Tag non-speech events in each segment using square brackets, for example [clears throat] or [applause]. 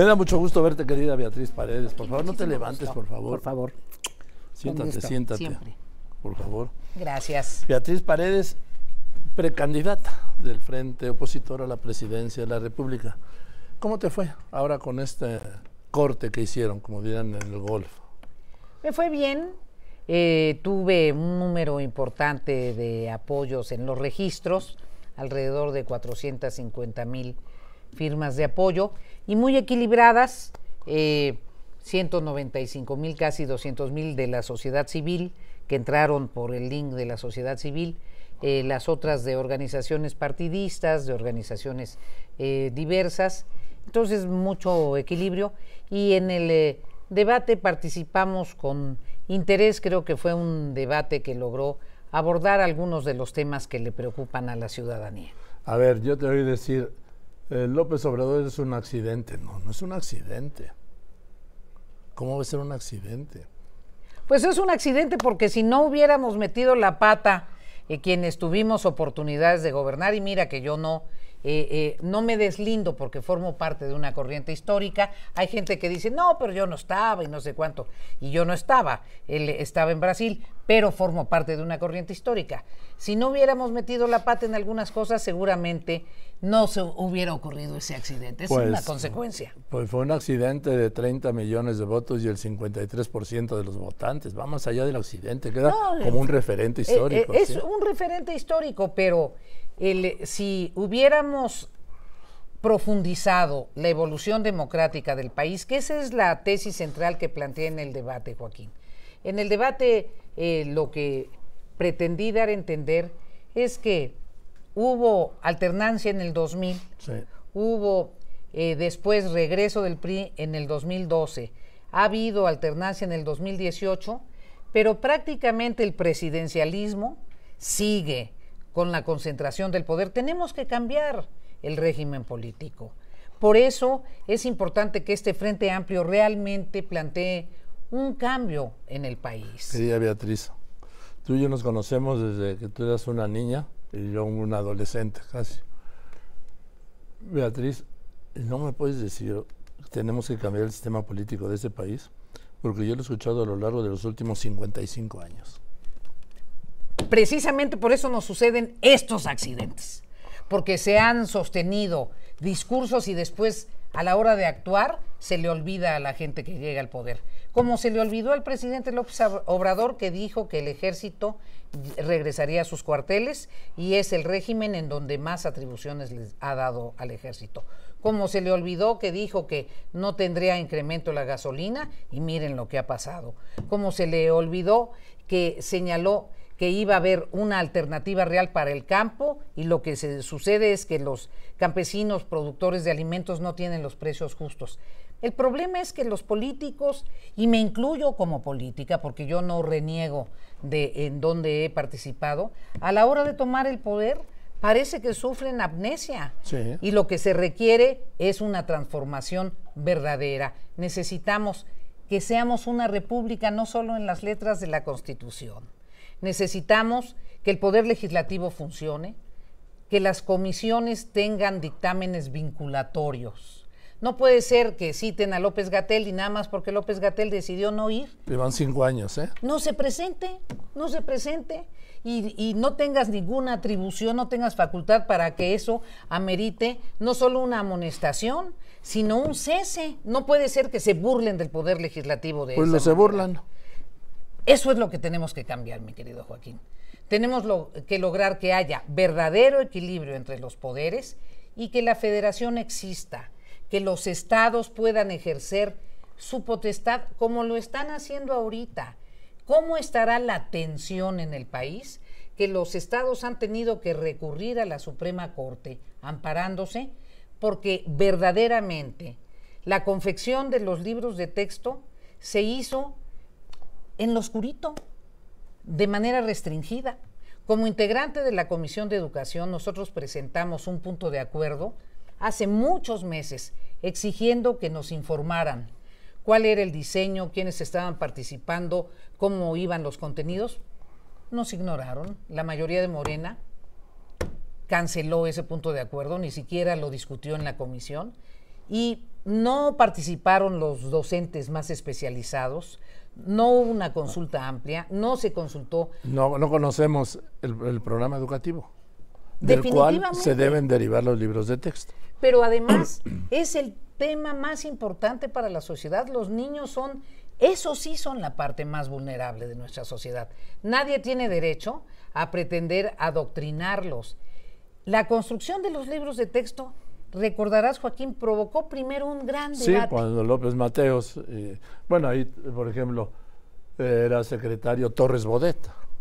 Me da mucho gusto verte, querida Beatriz Paredes. Por favor, no te levantes, por favor. Por favor. Siéntate, siéntate. Siempre. Por favor. Gracias. Beatriz Paredes, precandidata del Frente Opositor a la Presidencia de la República. ¿Cómo te fue ahora con este corte que hicieron, como dirán en el golf? Me fue bien. Eh, tuve un número importante de apoyos en los registros, alrededor de 450 mil firmas de apoyo y muy equilibradas, eh, 195 mil, casi 200 mil de la sociedad civil que entraron por el link de la sociedad civil, eh, las otras de organizaciones partidistas, de organizaciones eh, diversas, entonces mucho equilibrio. Y en el eh, debate participamos con interés, creo que fue un debate que logró abordar algunos de los temas que le preocupan a la ciudadanía. A ver, yo te oí decir, eh, López Obrador es un accidente. No, no es un accidente. ¿Cómo va a ser un accidente? Pues es un accidente porque si no hubiéramos metido la pata eh, quienes tuvimos oportunidades de gobernar, y mira que yo no, eh, no me deslindo porque formo parte de una corriente histórica. Hay gente que dice, no, pero yo no estaba y no sé cuánto. Y yo no estaba, él estaba en Brasil, pero formo parte de una corriente histórica. Si no hubiéramos metido la pata en algunas cosas, seguramente no se hubiera ocurrido ese accidente. Es Pues, una consecuencia. Pues fue un accidente de 30 millones de votos y el 53% de los votantes. Va más allá del accidente, queda No, como un referente Eh, histórico. eh, es ¿sí? un referente histórico, pero el, si hubiéramos profundizado la evolución democrática del país, que esa es la tesis central que planteé en el debate, Joaquín. En el debate eh, lo que pretendí dar a entender es que hubo alternancia en el 2000, Sí. hubo eh, después regreso del PRI en el 2012, ha habido alternancia en el 2018, pero prácticamente el presidencialismo sigue con la concentración del poder. Tenemos que cambiar el régimen político. Por eso es importante que este Frente Amplio realmente plantee un cambio en el país. Querida Beatriz, tú y yo nos conocemos desde que tú eras una niña y yo un adolescente casi. Beatriz, no me puedes decir que tenemos que cambiar el sistema político de este país, porque yo lo he escuchado a lo largo de los últimos 55 años. precisamente por eso nos suceden estos accidentes, porque se han sostenido discursos y después a la hora de actuar se le olvida a la gente que llega al poder. Como se le olvidó al presidente López Obrador que dijo que el ejército regresaría a sus cuarteles y es el régimen en donde más atribuciones les ha dado al ejército. Como se le olvidó que dijo que no tendría incremento la gasolina y miren lo que ha pasado. Como se le olvidó que señaló que iba a haber una alternativa real para el campo y lo que se sucede es que los campesinos productores de alimentos no tienen los precios justos. El problema es que los políticos, y me incluyo como política, porque yo no reniego de en donde he participado, a la hora de tomar el poder parece que sufren amnesia. Sí. Y lo que se requiere es una transformación verdadera. Necesitamos que seamos una república no solo en las letras de la Constitución. Necesitamos que el poder legislativo funcione, que las comisiones tengan dictámenes vinculatorios. No puede ser que citen a López Gatel y nada más porque López Gatel decidió no ir Llevan cinco años, ¿eh? no se presente, no se presente y, y no tengas ninguna atribución, no tengas facultad para que eso amerite no solo una amonestación, sino un cese. No puede ser que se burlen del poder legislativo de Pues esa lo se burlan. Eso es lo que tenemos que cambiar, mi querido Joaquín. Tenemos lo- que lograr que haya verdadero equilibrio entre los poderes y que la federación exista, que los estados puedan ejercer su potestad como lo están haciendo ahorita. ¿Cómo estará la tensión en el país? Que los estados han tenido que recurrir a la Suprema Corte amparándose porque verdaderamente la confección de los libros de texto se hizo en lo oscurito, de manera restringida. Como integrante de la Comisión de Educación, nosotros presentamos un punto de acuerdo hace muchos meses exigiendo que nos informaran cuál era el diseño, quiénes estaban participando, cómo iban los contenidos. Nos ignoraron. La mayoría de Morena canceló ese punto de acuerdo, ni siquiera lo discutió en la comisión. y no participaron los docentes más especializados, no hubo una consulta amplia, no se consultó. No, no conocemos el, programa educativo, del cual se deben derivar los libros de texto. Pero además [clears throat] es el tema más importante para la sociedad. Los niños son, esos sí son la parte más vulnerable de nuestra sociedad. Nadie tiene derecho a pretender adoctrinarlos. La construcción de los libros de texto recordarás, Joaquín, provocó primero un gran debate. Sí, cuando López Mateos, eh, bueno, ahí, por ejemplo, era secretario Torres Bodet.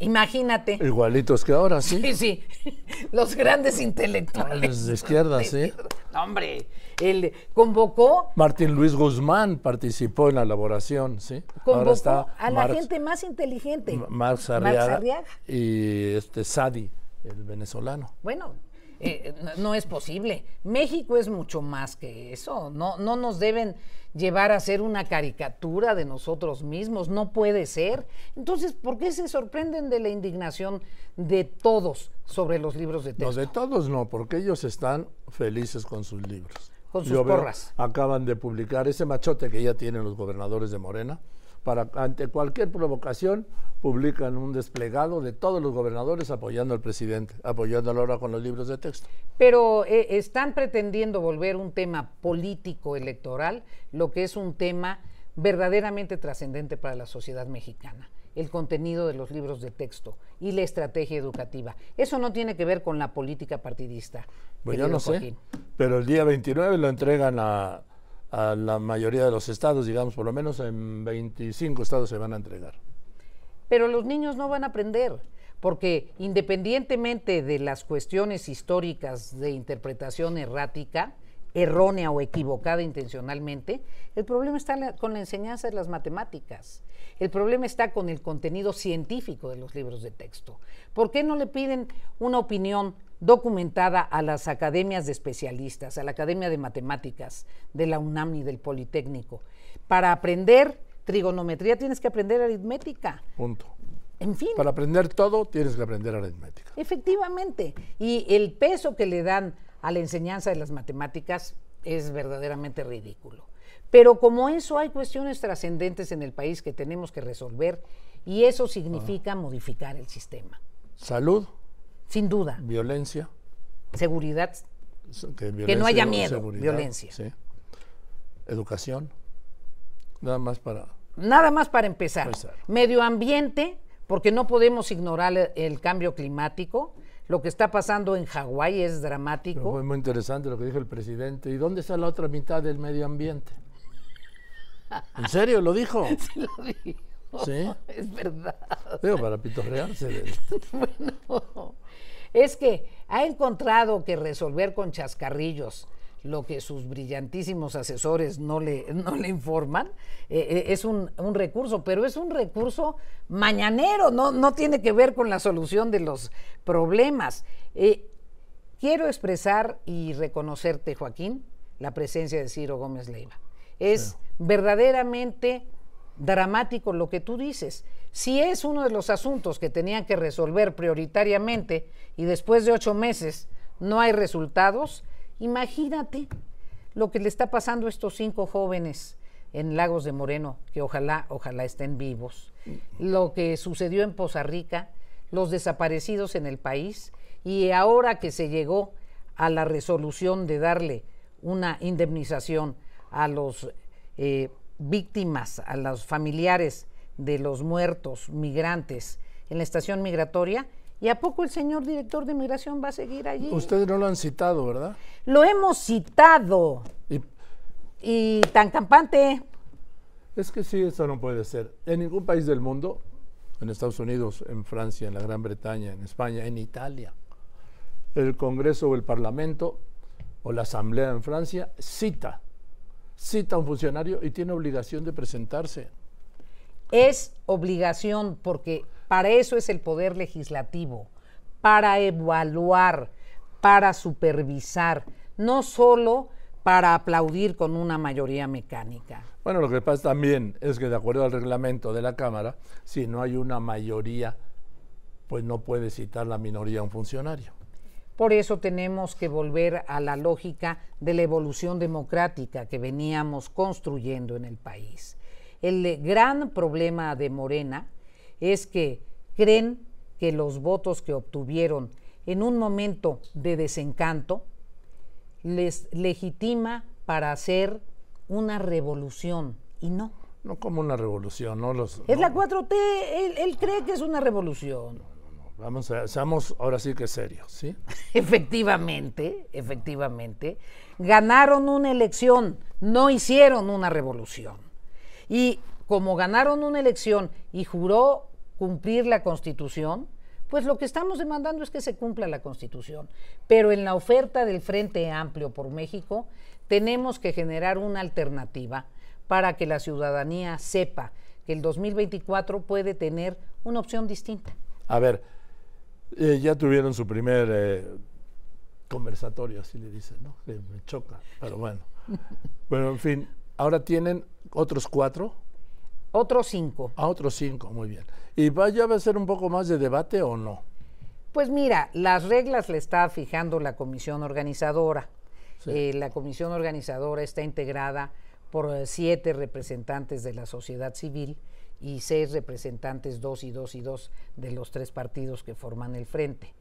Imagínate. Igualitos que ahora, sí. Sí, sí. [laughs] Los grandes intelectuales. De izquierda, [laughs] sí. hombre, él convocó. Martín Luis Guzmán participó en la elaboración, sí. Convocó a la gente más inteligente. Marx Arriaga, Y este Sadi, el venezolano. Bueno, eh, no, es posible. México es mucho más que eso. No, no nos deben llevar a hacer una caricatura de nosotros mismos. No puede ser. Entonces, ¿por qué se sorprenden de la indignación de todos sobre los libros de texto? No, de todos no, porque ellos están felices con sus libros. Con sus porras. acaban de publicar ese machote que ya tienen los gobernadores de Morena para ante cualquier provocación publican un desplegado de todos los gobernadores apoyando al presidente, apoyándolo ahora con los libros de texto. Pero eh, están pretendiendo volver un tema político electoral, lo que es un tema verdaderamente trascendente para la sociedad mexicana el contenido de los libros de texto y la estrategia educativa. Eso no tiene que ver con la política partidista. Pues yo no sé, pero el día 29 lo entregan a, a la mayoría de los estados, digamos, por lo menos en 25 estados se van a entregar. Pero los niños no van a aprender, porque independientemente de las cuestiones históricas de interpretación errática, errónea o equivocada intencionalmente, el problema está con la enseñanza de las matemáticas. El problema está con el contenido científico de los libros de texto. ¿Por qué no le piden una opinión documentada a las academias de especialistas, a la Academia de Matemáticas de la UNAM y del Politécnico. Para aprender trigonometría tienes que aprender aritmética. Punto. En fin. Para aprender todo tienes que aprender aritmética. Efectivamente. Y el peso que le dan a la enseñanza de las matemáticas es verdaderamente ridículo. Pero como eso hay cuestiones trascendentes en el país que tenemos que resolver y eso significa modificar el sistema. Salud. Sin duda. Violencia. Seguridad. Que, no haya miedo. violencia. Educación. Nada más para. Nada más para empezar. Medio ambiente, porque no podemos ignorar el, cambio climático. Lo que está pasando en Hawái es dramático. fue muy interesante lo que dijo el presidente. ¿Y dónde está la otra mitad del medio ambiente? ¿En serio lo dijo? [laughs] Sí, lo dijo. ¿Sí? [laughs] Es verdad. Digo, para pitorrearse. [laughs] bueno, es que ha encontrado que resolver con chascarrillos lo que sus brillantísimos asesores no le, no le informan, eh, eh, es un, recurso, pero es un recurso mañanero, no, no tiene que ver con la solución de los problemas. Eh, quiero expresar y reconocerte, Joaquín, la presencia de Ciro Gómez Leiva. Es verdaderamente dramático lo que tú dices. Si es uno de los asuntos que tenían que resolver prioritariamente y después de ocho meses no hay resultados, imagínate lo que le está pasando a estos cinco jóvenes en Lagos de Moreno, que ojalá, ojalá estén vivos, lo que sucedió en Poza Rica, los desaparecidos en el país, y ahora que se llegó a la resolución de darle una indemnización a los eh, víctimas, a los familiares de los muertos migrantes en la estación migratoria. ¿Y a poco el señor director de migración va a seguir allí? Ustedes no lo han citado, ¿verdad? Lo hemos citado. Y, tan campante. Es que sí, eso no puede ser. En ningún país del mundo, en Estados Unidos, en Francia, en la Gran Bretaña, en España, en Italia, el Congreso o el Parlamento o la Asamblea en Francia cita, cita a un funcionario y tiene obligación de presentarse es obligación, porque para eso es el poder legislativo, para evaluar, para supervisar, no solo para aplaudir con una mayoría mecánica. Bueno, lo que pasa también es que de acuerdo al reglamento de la Cámara, si no hay una mayoría, pues no puede citar la minoría a un funcionario. Por eso tenemos que volver a la lógica de la evolución democrática que veníamos construyendo en el país. El gran problema de Morena es que creen que los votos que obtuvieron en un momento de desencanto les legitima para hacer una revolución y no. No como una revolución, no los... Es no. la 4T, él, él cree que es una revolución. Vamos a, seamos ahora sí que serios, ¿sí? [laughs] Efectivamente, efectivamente, ganaron una elección, no hicieron una revolución. Y como ganaron una elección y juró cumplir la Constitución, pues lo que estamos demandando es que se cumpla la Constitución. Pero en la oferta del Frente Amplio por México, tenemos que generar una alternativa para que la ciudadanía sepa que el 2024 puede tener una opción distinta. A ver, eh, ya tuvieron su primer eh, conversatorio, así le dicen, ¿no? Me choca, pero bueno. [laughs] bueno, en fin, ahora tienen otros cuatro. Otros cinco. A otros cinco, muy bien. ¿Y vaya a ser un poco más de debate o no? Pues mira, las reglas le está fijando la comisión organizadora. Sí. Eh, la comisión organizadora está integrada por siete representantes de la sociedad civil y seis representantes, dos y dos y dos, de los tres partidos que forman el frente.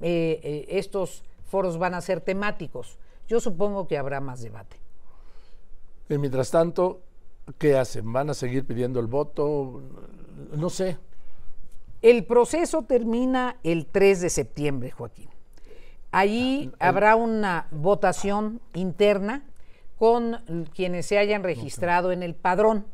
Eh, eh, estos foros van a ser temáticos. Yo supongo que habrá más debate. Y mientras tanto, ¿qué hacen? ¿Van a seguir pidiendo el voto? No sé. El proceso termina el 3 de septiembre, Joaquín. Allí Ah, el- habrá una votación interna con quienes se hayan registrado en el padrón.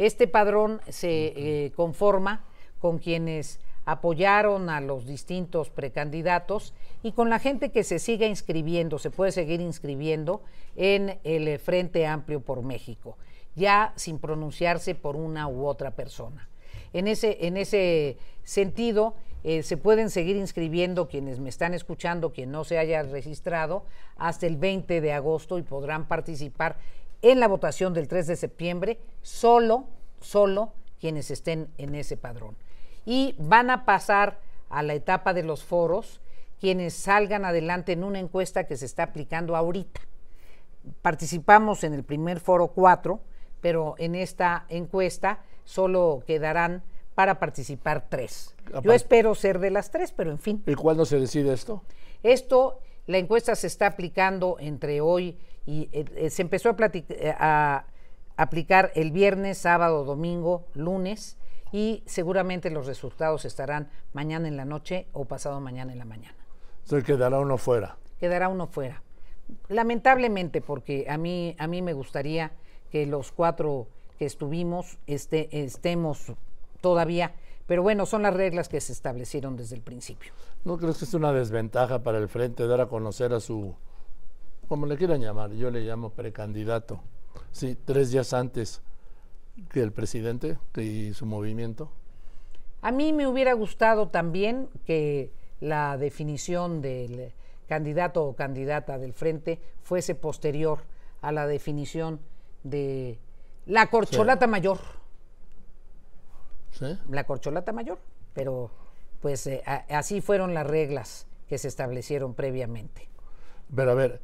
Este padrón se eh, conforma con quienes apoyaron a los distintos precandidatos y con la gente que se siga inscribiendo, se puede seguir inscribiendo en el Frente Amplio por México, ya sin pronunciarse por una u otra persona. En ese, en ese sentido, eh, se pueden seguir inscribiendo quienes me están escuchando, quien no se haya registrado, hasta el 20 de agosto y podrán participar en la votación del 3 de septiembre, solo, solo quienes estén en ese padrón. Y van a pasar a la etapa de los foros quienes salgan adelante en una encuesta que se está aplicando ahorita participamos en el primer foro 4, pero en esta encuesta solo quedarán para participar tres. Yo espero ser de las tres, pero en fin. ¿Y cuándo se decide esto? Esto, la encuesta se está aplicando entre hoy y eh, eh, se empezó a, eh, a aplicar el viernes, sábado, domingo, lunes y seguramente los resultados estarán mañana en la noche o pasado mañana en la mañana. Se quedará uno fuera. quedará uno fuera. Lamentablemente, porque a mí, a mí me gustaría que los cuatro que estuvimos este, estemos todavía, pero bueno, son las reglas que se establecieron desde el principio. ¿No crees que es una desventaja para el frente dar a conocer a su, como le quieran llamar, yo le llamo precandidato, sí, tres días antes que el presidente y su movimiento? A mí me hubiera gustado también que la definición del candidato o candidata del frente fuese posterior a la definición de la corcholata mayor. ¿Sí? la corcholata mayor, pero pues eh, a- así fueron las reglas que se establecieron previamente. Pero a ver,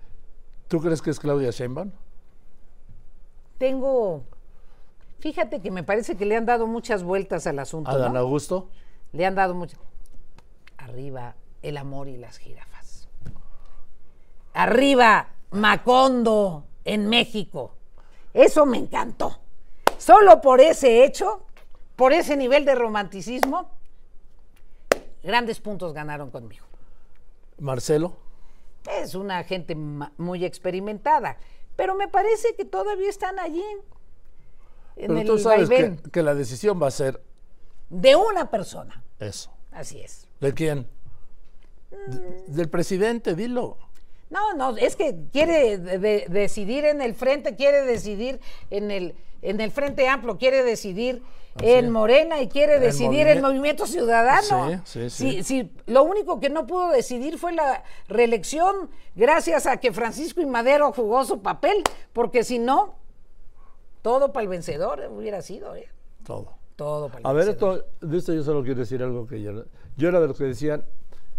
¿tú crees que es Claudia Sheinbaum? Tengo, fíjate que me parece que le han dado muchas vueltas al asunto. ¿A Dan ¿no? Augusto? Le han dado muchas. Arriba el amor y las jirafas. Arriba Macondo en México. Eso me encantó. Solo por ese hecho, por ese nivel de romanticismo, grandes puntos ganaron conmigo. ¿Marcelo? Es una gente muy experimentada, pero me parece que todavía están allí en Pero el tú sabes que, que la decisión va a ser de una persona. eso. Así es. ¿De quién? De- del presidente, dilo. No, no, es que quiere de- de- decidir en el frente, quiere decidir en el, en el Frente Amplio, quiere decidir Así en. Morena y quiere El decidir en movimiento- Ciudadano. Sí, sí, sí. si lo único que no pudo decidir fue la reelección gracias a que Francisco y Madero jugó su papel, porque si no, todo para el vencedor hubiera sido, ¿eh? Todo. Todo para el A ver, esto, de esto yo solo quiero decir algo que yo, yo era de los que decían,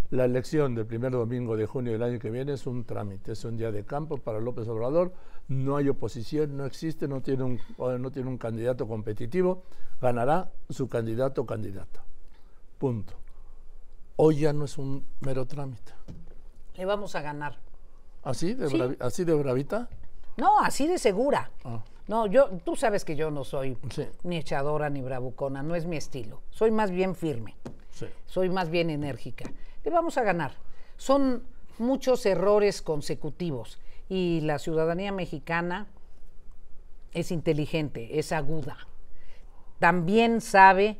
La elección del primer domingo de junio del año que viene es un trámite, es un día de campo para López Obrador. No hay oposición, no existe, no tiene un, no tiene un candidato competitivo. Ganará su candidato o candidata. Punto. Hoy ya no es un mero trámite. Le vamos a ganar. ¿Así de, Sí. bravi- así de bravita? No, así de segura. Ah. No, yo, tú sabes que yo no soy Sí. ni echadora ni bravucona, no es mi estilo. Soy más bien firme, Sí. soy más bien enérgica. Le vamos a ganar. Son muchos errores consecutivos y la ciudadanía mexicana es inteligente, es aguda. También sabe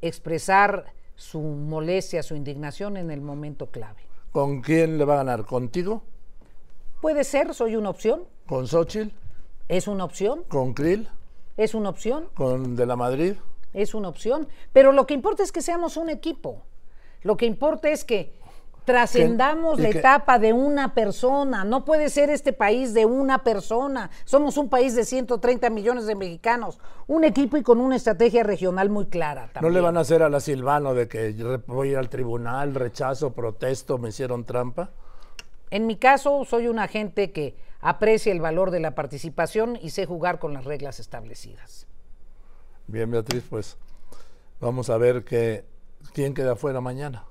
expresar su molestia, su indignación en el momento clave. ¿Con quién le va a ganar? ¿Contigo? Puede ser, soy una opción, ¿Con Xochitl? es una opción, ¿Con Krill? es una opción. ¿Con De la Madrid? es una opción, pero lo que importa es que seamos un equipo. Lo que importa es que trascendamos la que- etapa de una persona. No puede ser este país de una persona. Somos un país de 130 millones de mexicanos, un equipo y con una estrategia regional muy clara. ¿No también. le van a hacer a la Silvano de que voy a ir al tribunal, rechazo, protesto, me hicieron trampa? En mi caso, soy una gente que aprecia el valor de la participación y sé jugar con las reglas establecidas. Bien, Beatriz, pues vamos a ver que, quién queda fuera mañana.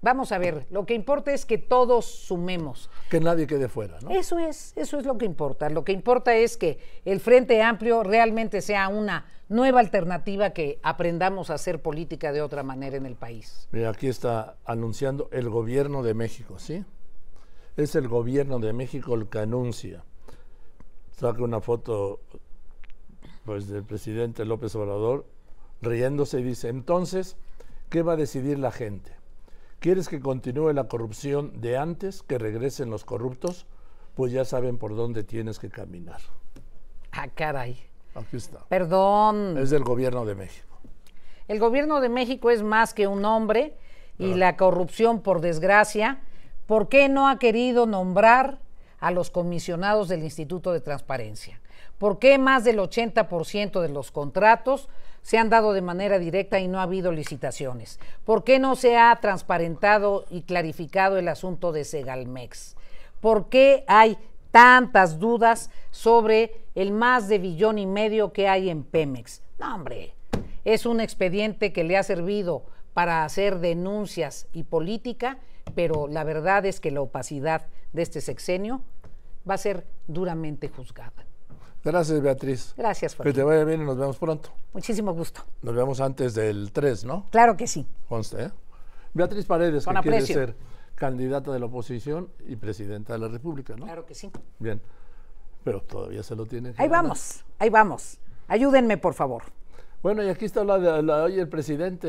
Vamos a ver, lo que importa es que todos sumemos. Que nadie quede fuera, ¿no? Eso es, eso es lo que importa. Lo que importa es que el Frente Amplio realmente sea una nueva alternativa que aprendamos a hacer política de otra manera en el país. Mira, aquí está anunciando el gobierno de México, ¿sí? Es el gobierno de México el que anuncia. Saca una foto pues del presidente López Obrador riéndose y dice, entonces, ¿qué va a decidir la gente? ¿Quieres que continúe la corrupción de antes, que regresen los corruptos? Pues ya saben por dónde tienes que caminar. Ah, caray. Aquí está. Perdón. Es del gobierno de México. El gobierno de México es más que un hombre y la corrupción, por desgracia, ¿por qué no ha querido nombrar a los comisionados del Instituto de Transparencia? ¿Por qué más del 80% de los contratos se han dado de manera directa y no ha habido licitaciones? ¿Por qué no se ha transparentado y clarificado el asunto de Segalmex? ¿Por qué hay tantas dudas sobre el más de billón y medio que hay en Pemex? No, hombre, es un expediente que le ha servido para hacer denuncias y política, pero la verdad es que la opacidad de este sexenio va a ser duramente juzgada. Gracias, Beatriz. Gracias, Que te vaya bien y nos vemos pronto. Muchísimo gusto. Nos vemos antes del 3, ¿no? Claro que sí. Conste, ¿eh? Beatriz Paredes, Con que quiere ser candidata de la oposición y presidenta de la República, ¿no? Claro que sí. Bien. Pero todavía se lo tiene Ahí ganar. vamos, ahí vamos. Ayúdenme, por favor. Bueno, y aquí está la, de- la- hoy el presidente